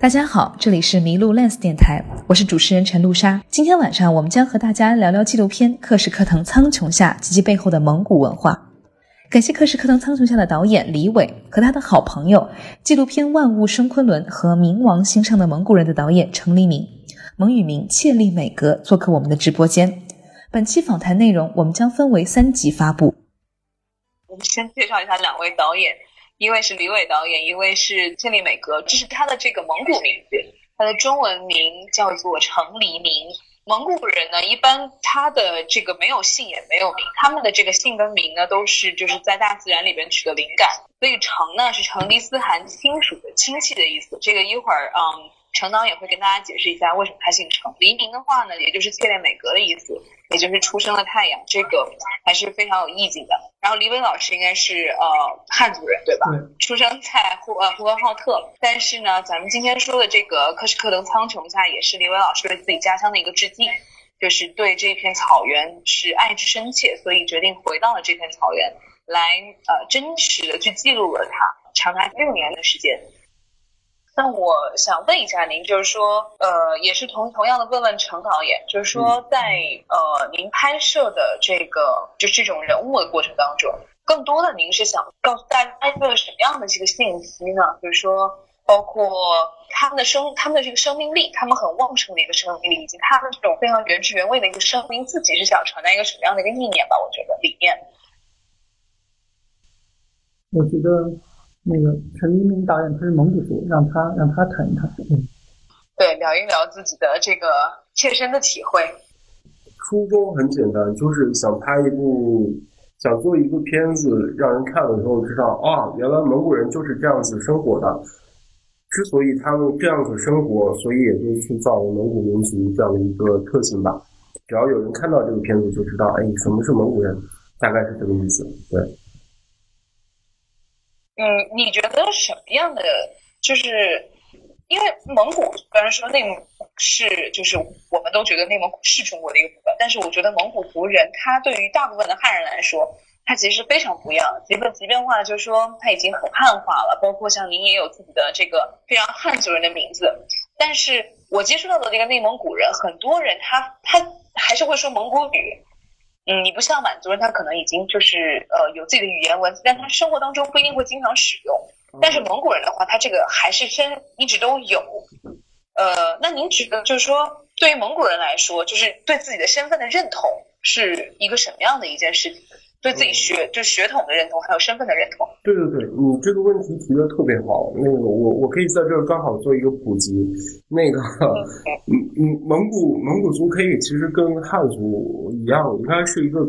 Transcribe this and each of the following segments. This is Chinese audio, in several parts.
大家好，这里是麋鹿 Lens 电台，我是主持人陈露莎。今天晚上我们将和大家聊聊纪录片《克什克腾苍穹下》及其背后的蒙古文化。感谢《克什克腾苍穹下》的导演李伟和他的好朋友纪录片《万物生昆仑》和《冥王星上的蒙古人》的导演程黎明、蒙语名切利美格做客我们的直播间。本期访谈内容我们将分为三集发布。我们先介绍一下两位导演。一位是李伟导演，一位是千里美格，这是他的这个蒙古名字，他的中文名叫做程黎明。蒙古人呢，一般他的这个没有姓也没有名，他们的这个姓跟名呢，都是就是在大自然里边取得灵感。所以程呢是成吉思汗亲属的亲戚的意思，这个一会儿嗯。程导也会跟大家解释一下为什么他姓程。黎明的话呢，也就是切列美格的意思，也就是出生的太阳，这个还是非常有意境的。然后李伟老师应该是呃汉族人对吧？出生在呼呃呼和浩特，但是呢，咱们今天说的这个克什克腾苍穹下，也是李伟老师对自己家乡的一个致敬，就是对这片草原是爱之深切，所以决定回到了这片草原，来呃真实的去记录了它长达六年的时间。那我想问一下您，就是说，呃，也是同同样的问问陈导演，就是说，在呃您拍摄的这个就这种人物的过程当中，更多的您是想告诉大家一个什么样的这个信息呢？就是说，包括他们的生，他们的这个生命力，他们很旺盛的一个生命力，以及他们这种非常原汁原味的一个生命，自己是想传达一个什么样的一个意念吧？我觉得理念。我觉得。那个陈黎明导演他是蒙古族，让他让他谈一谈。嗯，对，聊一聊自己的这个切身的体会。初衷很简单，就是想拍一部，想做一部片子，让人看了之后知道啊，原来蒙古人就是这样子生活的。之所以他们这样子生活，所以也就塑造了蒙古民族这样的一个特性吧。只要有人看到这个片子，就知道哎，什么是蒙古人，大概是这个意思。对。嗯，你觉得什么样的？就是因为蒙古，虽然说内蒙是，就是我们都觉得内蒙古是中国的一个部分，但是我觉得蒙古族人他对于大部分的汉人来说，他其实非常不一样。即便即便话，就是说他已经很汉化了，包括像您也有自己的这个非常汉族人的名字，但是我接触到的这个内蒙古人，很多人他他还是会说蒙古语。嗯，你不像满族人，他可能已经就是呃有自己的语言文字，但他生活当中不一定会经常使用。但是蒙古人的话，他这个还是真一直都有。呃，那您觉得就是说，对于蒙古人来说，就是对自己的身份的认同是一个什么样的一件事情？对自己血就血统的认同，还有身份的认同。对对对，你这个问题提的特别好。那个我我可以在这儿刚好做一个普及。那个，嗯嗯，蒙古蒙古族可以其实跟汉族一样，应该是一个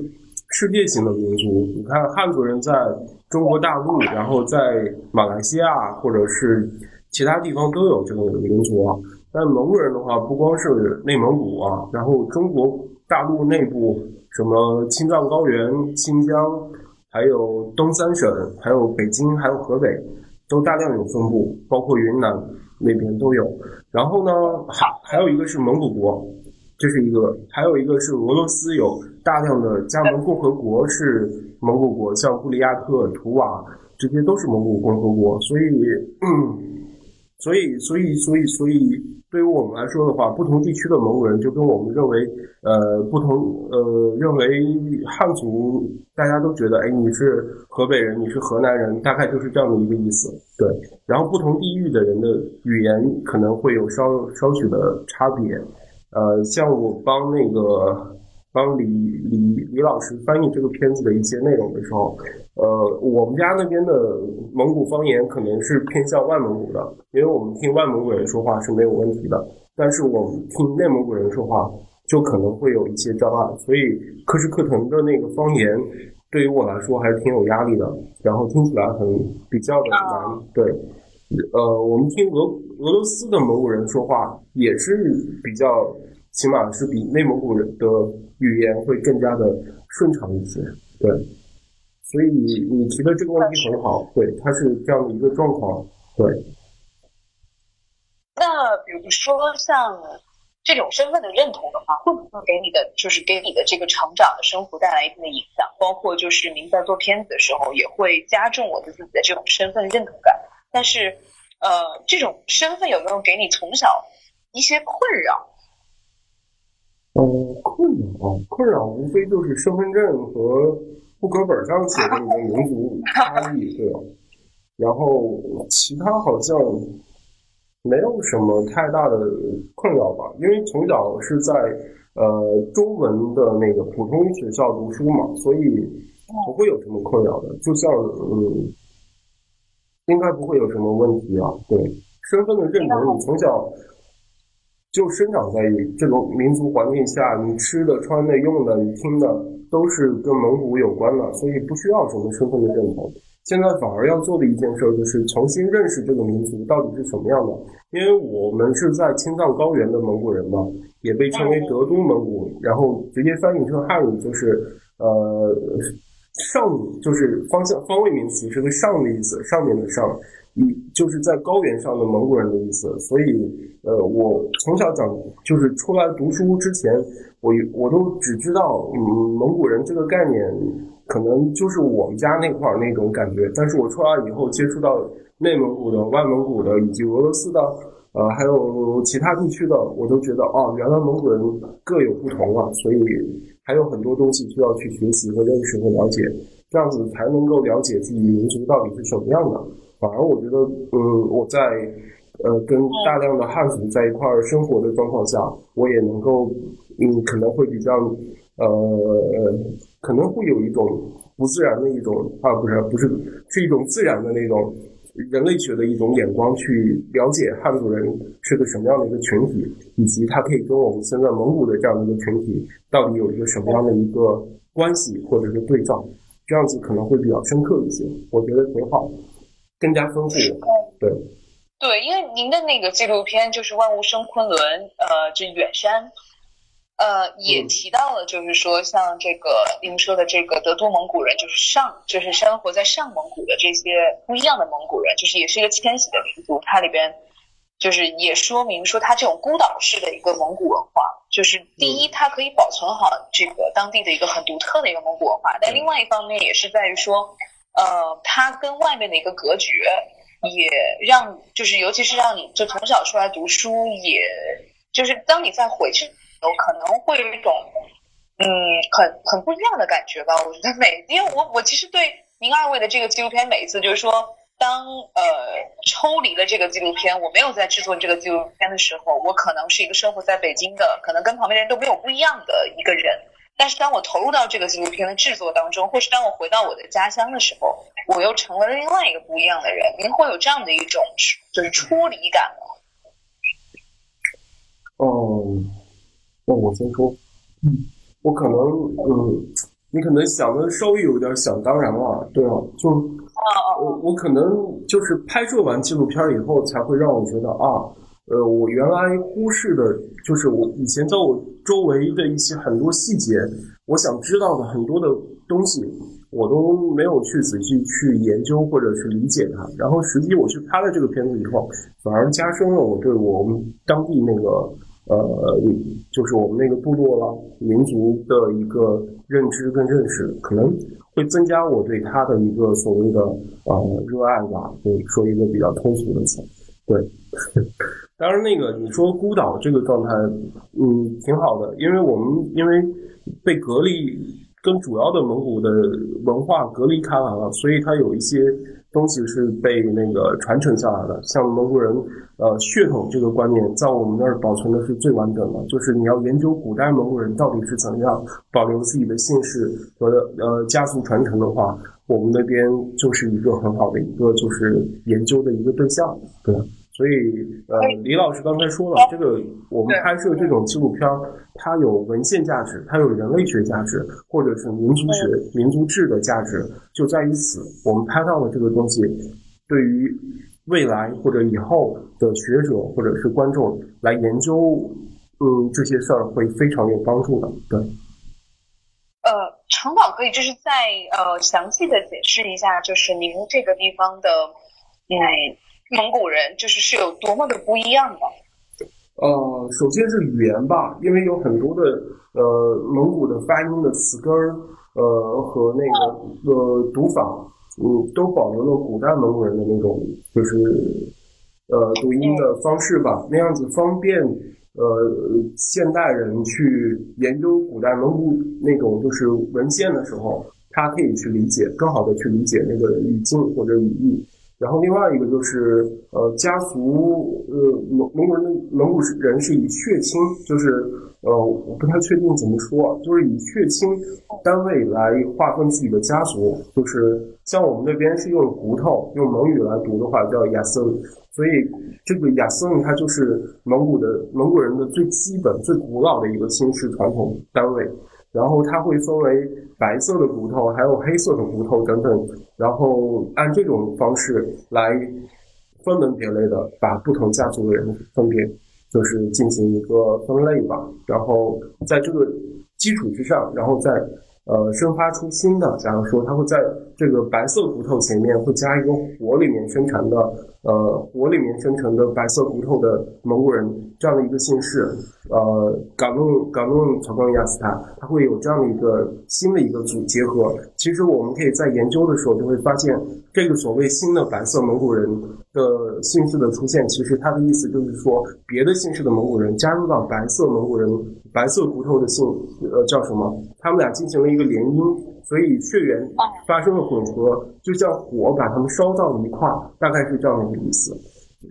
世界性的民族。你看汉族人在中国大陆，然后在马来西亚或者是其他地方都有这个民族啊。但蒙古人的话，不光是内蒙古啊，然后中国大陆内部。什么青藏高原、新疆，还有东三省，还有北京，还有河北，都大量有分布，包括云南那边都有。然后呢，还还有一个是蒙古国，这是一个；还有一个是俄罗斯，有大量的加盟共和国是蒙古国，像布里亚特、图瓦，这些都是蒙古共和国。所以，所以，所以，所以，所以。对于我们来说的话，不同地区的蒙古人就跟我们认为，呃，不同，呃，认为汉族，大家都觉得，哎，你是河北人，你是河南人，大概就是这样的一个意思。对，然后不同地域的人的语言可能会有稍稍许的差别。呃，像我帮那个。帮李李李老师翻译这个片子的一些内容的时候，呃，我们家那边的蒙古方言可能是偏向外蒙古的，因为我们听外蒙古人说话是没有问题的，但是我们听内蒙古人说话就可能会有一些障碍，所以克什克腾的那个方言对于我来说还是挺有压力的，然后听起来很比较的难。对，呃，我们听俄俄罗斯的蒙古人说话也是比较。起码是比内蒙古人的语言会更加的顺畅一些，对。所以你提的这个问题很好，对，它是这样的一个状况，对。那比如说像这种身份的认同的话，会不会给你的就是给你的这个成长的生活带来一定的影响？包括就是您在做片子的时候，也会加重我的自己的这种身份认同感。但是。呃，这种身份有没有给你从小一些困扰？嗯，困扰，困扰无非就是身份证和户口本上写的你的民族差异，对吧？然后其他好像没有什么太大的困扰吧，因为从小是在呃中文的那个普通学校读书嘛，所以不会有什么困扰的。就像嗯。应该不会有什么问题啊。对身份的认同，你从小就生长在这种民族环境下，你吃的、穿的、用的、你听的都是跟蒙古有关的，所以不需要什么身份的认同。现在反而要做的一件事就是重新认识这个民族到底是什么样的。因为我们是在青藏高原的蒙古人嘛，也被称为德都蒙古，然后直接翻译成汉语就是呃。上就是方向方位名词，是个上的意思，上面的上，一就是在高原上的蒙古人的意思。所以，呃，我从小讲就是出来读书之前，我我都只知道，嗯，蒙古人这个概念，可能就是我们家那块儿那种感觉。但是我出来以后，接触到内蒙古的、外蒙古的以及俄罗斯的，呃，还有其他地区的，我都觉得，哦，原来蒙古人各有不同啊，所以。还有很多东西需要去学习和认识和了解，这样子才能够了解自己民族到底是什么样的。反而我觉得，嗯，我在呃跟大量的汉族在一块儿生活的状况下，我也能够，嗯，可能会比较，呃，可能会有一种不自然的一种啊，不是不是，是一种自然的那种。人类学的一种眼光去了解汉族人是个什么样的一个群体，以及他可以跟我们现在蒙古的这样的一个群体到底有一个什么样的一个关系或者是对照，这样子可能会比较深刻一些，我觉得挺好，更加丰富。对，对，因为您的那个纪录片就是《万物生昆仑》，呃，这远山。呃，也提到了，就是说，像这个您说的这个德都蒙古人，就是上，就是生活在上蒙古的这些不一样的蒙古人，就是也是一个迁徙的民族。它里边就是也说明说，它这种孤岛式的一个蒙古文化，就是第一，它可以保存好这个当地的一个很独特的一个蒙古文化；但另外一方面，也是在于说，呃，它跟外面的一个隔绝，也让就是尤其是让你就从小出来读书，也就是当你再回去。有可能会有一种，嗯，很很不一样的感觉吧。我觉得每，因为我我其实对您二位的这个纪录片，每一次就是说，当呃抽离了这个纪录片，我没有在制作这个纪录片的时候，我可能是一个生活在北京的，可能跟旁边人都没有不一样的一个人。但是当我投入到这个纪录片的制作当中，或是当我回到我的家乡的时候，我又成为了另外一个不一样的人。您会有这样的一种就是出离感吗？哦。那我先说，嗯，我可能，嗯，你可能想的稍微有点想当然了，对啊，就，我我可能就是拍摄完纪录片以后，才会让我觉得啊，呃，我原来忽视的，就是我以前在我周围的一些很多细节，我想知道的很多的东西，我都没有去仔细去研究或者去理解它，然后实际我去拍了这个片子以后，反而加深了我对我们当地那个。呃，就是我们那个部落了民族的一个认知跟认识，可能会增加我对他的一个所谓的呃热爱吧。对，说一个比较通俗的词。对，当然那个你说孤岛这个状态，嗯，挺好的，因为我们因为被隔离，跟主要的蒙古的文化隔离开来了，所以它有一些。东西是被那个传承下来的，像蒙古人，呃，血统这个观念在我们那儿保存的是最完整的。就是你要研究古代蒙古人到底是怎样保留自己的姓氏和呃家族传承的话，我们那边就是一个很好的一个就是研究的一个对象，对。所以，呃，李老师刚才说了，这个我们拍摄这种纪录片，它有文献价值，它有人类学价值，或者是民族学、民族志的价值，就在于此。我们拍到了这个东西，对于未来或者以后的学者或者是观众来研究，嗯，这些事儿会非常有帮助的。对。呃，程导可以就是再呃详细的解释一下，就是您这个地方的，嗯。蒙古人就是是有多么的不一样的。呃，首先是语言吧，因为有很多的呃蒙古的发音的词根儿，呃和那个呃读法，嗯，都保留了古代蒙古人的那种就是呃读音的方式吧，那样子方便呃现代人去研究古代蒙古那种就是文献的时候，他可以去理解，更好的去理解那个语境或者语义。然后另外一个就是呃家族呃蒙蒙古人的蒙古人是以血亲，就是呃我不太确定怎么说，就是以血亲单位来划分自己的家族，就是像我们那边是用骨头，用蒙语来读的话叫亚森，所以这个亚森它就是蒙古的蒙古人的最基本、最古老的一个姓氏传统单位。然后它会分为白色的骨头，还有黑色的骨头等等，然后按这种方式来分门别类的把不同家族的人分别就是进行一个分类吧。然后在这个基础之上，然后再呃生发出新的。假如说它会在这个白色骨头前面会加一个火里面生成的呃火里面生成的白色骨头的蒙古人这样的一个姓氏。呃，冈弄冈弄草冈亚斯塔，它会有这样的一个新的一个组结合。其实我们可以在研究的时候就会发现，这个所谓新的白色蒙古人的姓氏的出现，其实它的意思就是说，别的姓氏的蒙古人加入到白色蒙古人白色骨头的姓，呃，叫什么？他们俩进行了一个联姻，所以血缘发生了混合，就像火把他们烧到一块儿，大概是这样的一个意思。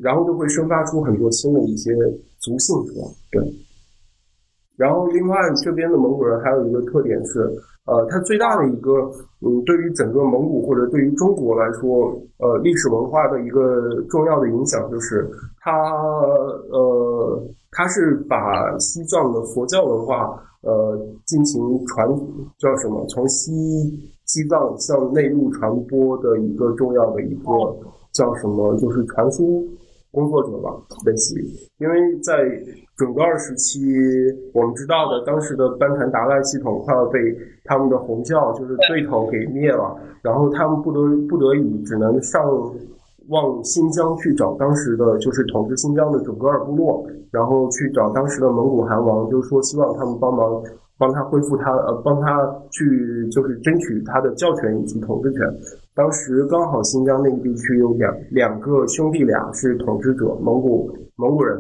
然后就会生发出很多新的一些族姓出来，对。然后，另外这边的蒙古人还有一个特点是，呃，它最大的一个，嗯，对于整个蒙古或者对于中国来说，呃，历史文化的一个重要的影响就是，它，呃，它是把西藏的佛教文化，呃，进行传，叫什么？从西西藏向内陆传播的一个重要的一个叫什么？就是传输。工作者吧，类似于，因为在准噶尔时期，我们知道的，当时的班禅达赖系统快要被他们的红教就是对头给灭了，然后他们不得不得已只能上往新疆去找当时的就是统治新疆的准噶尔部落，然后去找当时的蒙古汗王，就是说希望他们帮忙帮他恢复他呃帮他去就是争取他的教权以及统治权。当时刚好新疆那个地区有两两个兄弟俩是统治者，蒙古蒙古人。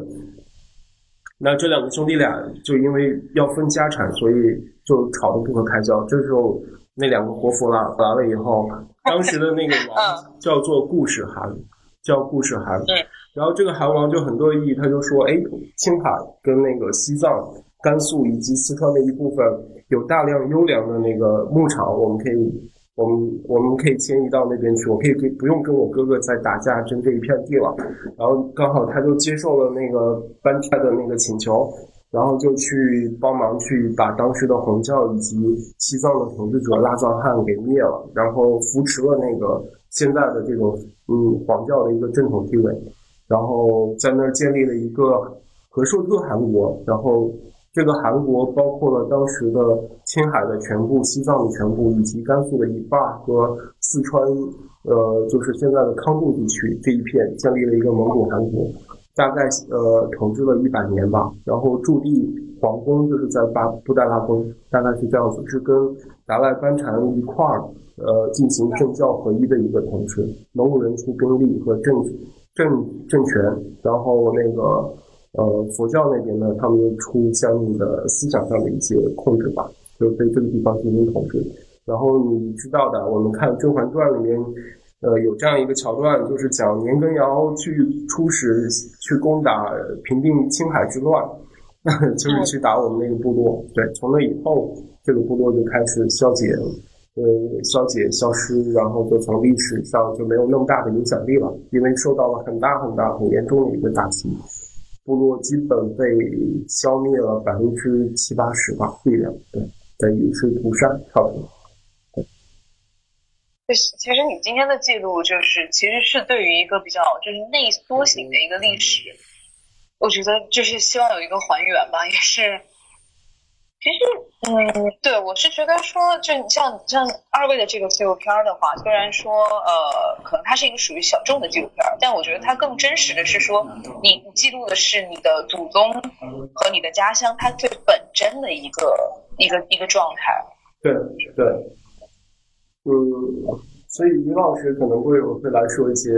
那这两个兄弟俩就因为要分家产，所以就吵得不可开交。这时候那两个活佛了来了以后，当时的那个王叫做顾世汗，叫顾世汗。然后这个韩王就很乐意，他就说：“哎，青海跟那个西藏、甘肃以及四川的一部分有大量优良的那个牧场，我们可以。”我们我们可以迁移到那边去，我可以不不用跟我哥哥再打架争这一片地了。然后刚好他就接受了那个班泰的那个请求，然后就去帮忙去把当时的红教以及西藏的统治者拉藏汗给灭了，然后扶持了那个现在的这种嗯黄教的一个正统地位，然后在那儿建立了一个和硕特汗国，然后。这个韩国包括了当时的青海的全部、西藏的全部，以及甘肃的一半和四川，呃，就是现在的康定地区这一片，建立了一个蒙古汗国，大概呃统治了一百年吧。然后驻地皇宫就是在巴布达拉宫，大概是这样子，是跟达赖班禅一块儿呃进行政教合一的一个统治，蒙古人出兵力和政政政权，然后那个。呃，佛教那边呢，他们出相应的思想上的一些控制吧，就对这个地方进行统治。然后你知道的，我们看《甄嬛传》里面，呃，有这样一个桥段，就是讲年羹尧去出使去攻打平定青海之乱，就是去打我们那个部落。对，从那以后，这个部落就开始消解，呃，消解消失，然后就从历史上就没有那么大的影响力了，因为受到了很大很大很严重的一个打击。部落基本被消灭了百分之七八十吧，力量对，等于是屠杀差不多。对，其实你今天的记录就是，其实是对于一个比较就是内缩型的一个历史，我觉得就是希望有一个还原吧，也是。其实，嗯，对，我是觉得说，就像像二位的这个纪录片的话，虽然说，呃，可能它是一个属于小众的纪录片，但我觉得它更真实的是说，你记录的是你的祖宗和你的家乡，它最本真的一个一个一个状态。对对，嗯，所以于老师可能会会来说一些。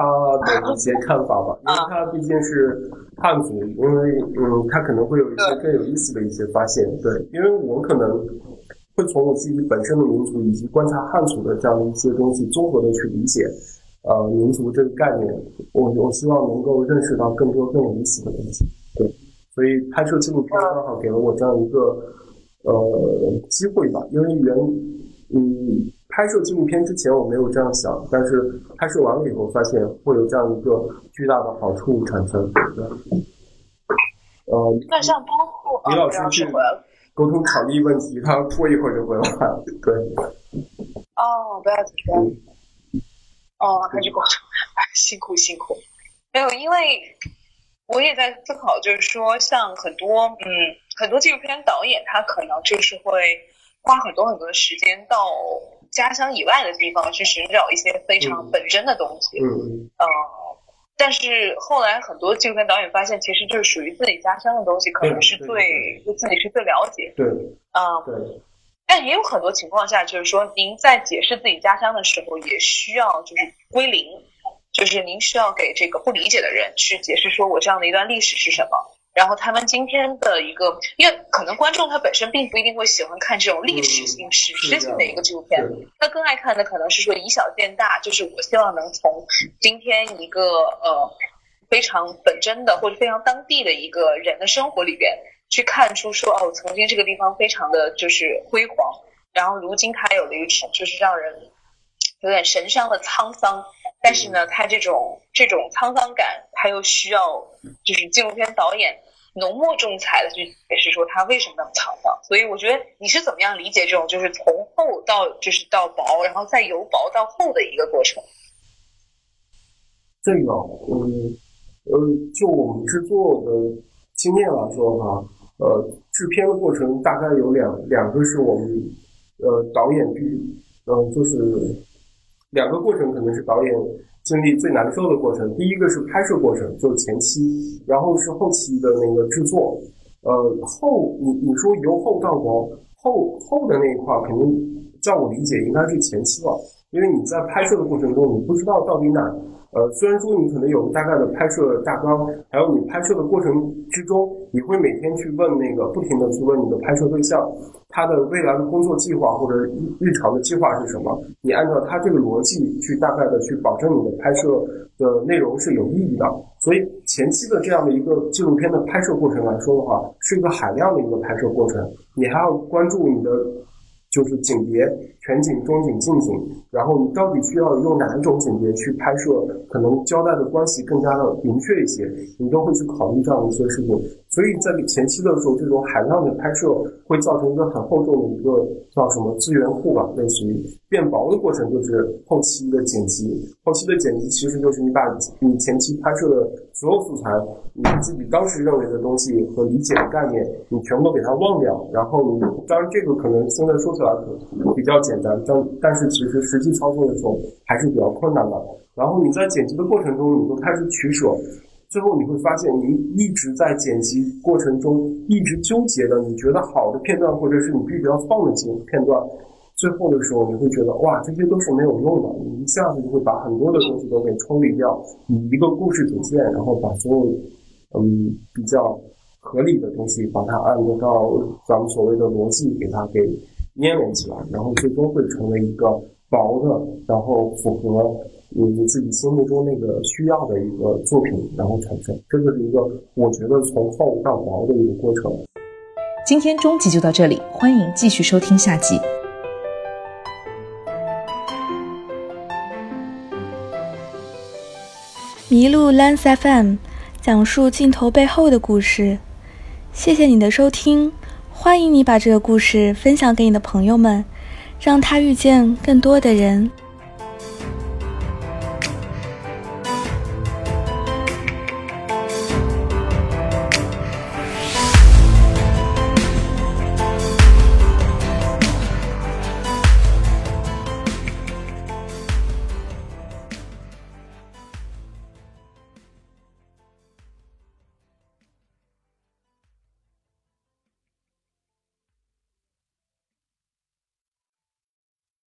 他的一些看法吧，因为他毕竟是汉族，因为嗯，他可能会有一些更有意思的一些发现。对，因为我可能会从我自己本身的民族以及观察汉族的这样的一些东西，综合的去理解呃民族这个概念。我我希望能够认识到更多更有意思的东西。对，所以拍摄纪录片刚好给了我这样一个呃机会吧，因为原嗯。拍摄纪录片之前我没有这样想，但是拍摄完了以后发现会有这样一个巨大的好处产生。对，呃，那像包括李老师去沟通场地问题，他过一会儿就回来了。对。哦，不要紧张。哦，还是沟通，辛苦辛苦。没有，因为我也在思考，就是说，像很多嗯很多纪录片导演，他可能就是会花很多很多的时间到。家乡以外的地方去寻找一些非常本真的东西，嗯，呃，但是后来很多纪录片导演发现，其实就是属于自己家乡的东西，可能是最对自己是最了解，对，啊，对。但也有很多情况下，就是说您在解释自己家乡的时候，也需要就是归零，就是您需要给这个不理解的人去解释，说我这样的一段历史是什么。然后他们今天的一个，因为可能观众他本身并不一定会喜欢看这种历史性、史诗性的一个纪录片，他更爱看的可能是说以小见大，就是我希望能从今天一个呃非常本真的或者非常当地的一个人的生活里边去看出说哦，曾经这个地方非常的就是辉煌，然后如今它有了一种就是让人有点神伤的沧桑。但是呢，他这种这种沧桑感，他又需要就是纪录片导演浓墨重彩的去解释说他为什么那么沧桑。所以我觉得你是怎么样理解这种就是从厚到就是到薄，然后再由薄到厚的一个过程？这个，嗯，呃，就我们制作的经验来说哈，呃，制片的过程大概有两两个是我们呃导演必嗯就是。两个过程可能是导演经历最难受的过程。第一个是拍摄过程，就是前期，然后是后期的那个制作。呃，后你你说由后到光，后后的那一块肯定，照我理解应该是前期了，因为你在拍摄的过程中，你不知道到底哪。呃，虽然说你可能有大概的拍摄大纲，还有你拍摄的过程之中，你会每天去问那个不停的去问你的拍摄对象，他的未来的工作计划或者日常的计划是什么？你按照他这个逻辑去大概的去保证你的拍摄的内容是有意义的。所以前期的这样的一个纪录片的拍摄过程来说的话，是一个海量的一个拍摄过程，你还要关注你的。就是景别，全景、中景、近景，然后你到底需要用哪一种景别去拍摄，可能交代的关系更加的明确一些，你都会去考虑这样的一些事情。所以在你前期的时候，这种海量的拍摄会造成一个很厚重的一个叫什么资源库吧，类似于变薄的过程，就是后期的剪辑。后期的剪辑其实就是你把你前期拍摄的所有素材，你自己当时认为的东西和理解的概念，你全部给它忘掉，然后你当然这个可能现在说起来。比较简单，但但是其实实际操作的时候还是比较困难的。然后你在剪辑的过程中，你会开始取舍，最后你会发现，你一直在剪辑过程中一直纠结的，你觉得好的片段，或者是你必须要放的几片段，最后的时候你会觉得哇，这些都是没有用的，你一下子就会把很多的东西都给抽离掉，以一个故事主线，然后把所有嗯比较合理的东西，把它按照咱们所谓的逻辑给它给。粘连起来，然后最终会成为一个薄的，然后符合你自己心目中那个需要的一个作品，然后产生。这就是一个我觉得从厚到薄的一个过程。今天终极就到这里，欢迎继续收听下集。麋鹿 Lens FM 讲述镜头背后的故事。谢谢你的收听。欢迎你把这个故事分享给你的朋友们，让他遇见更多的人。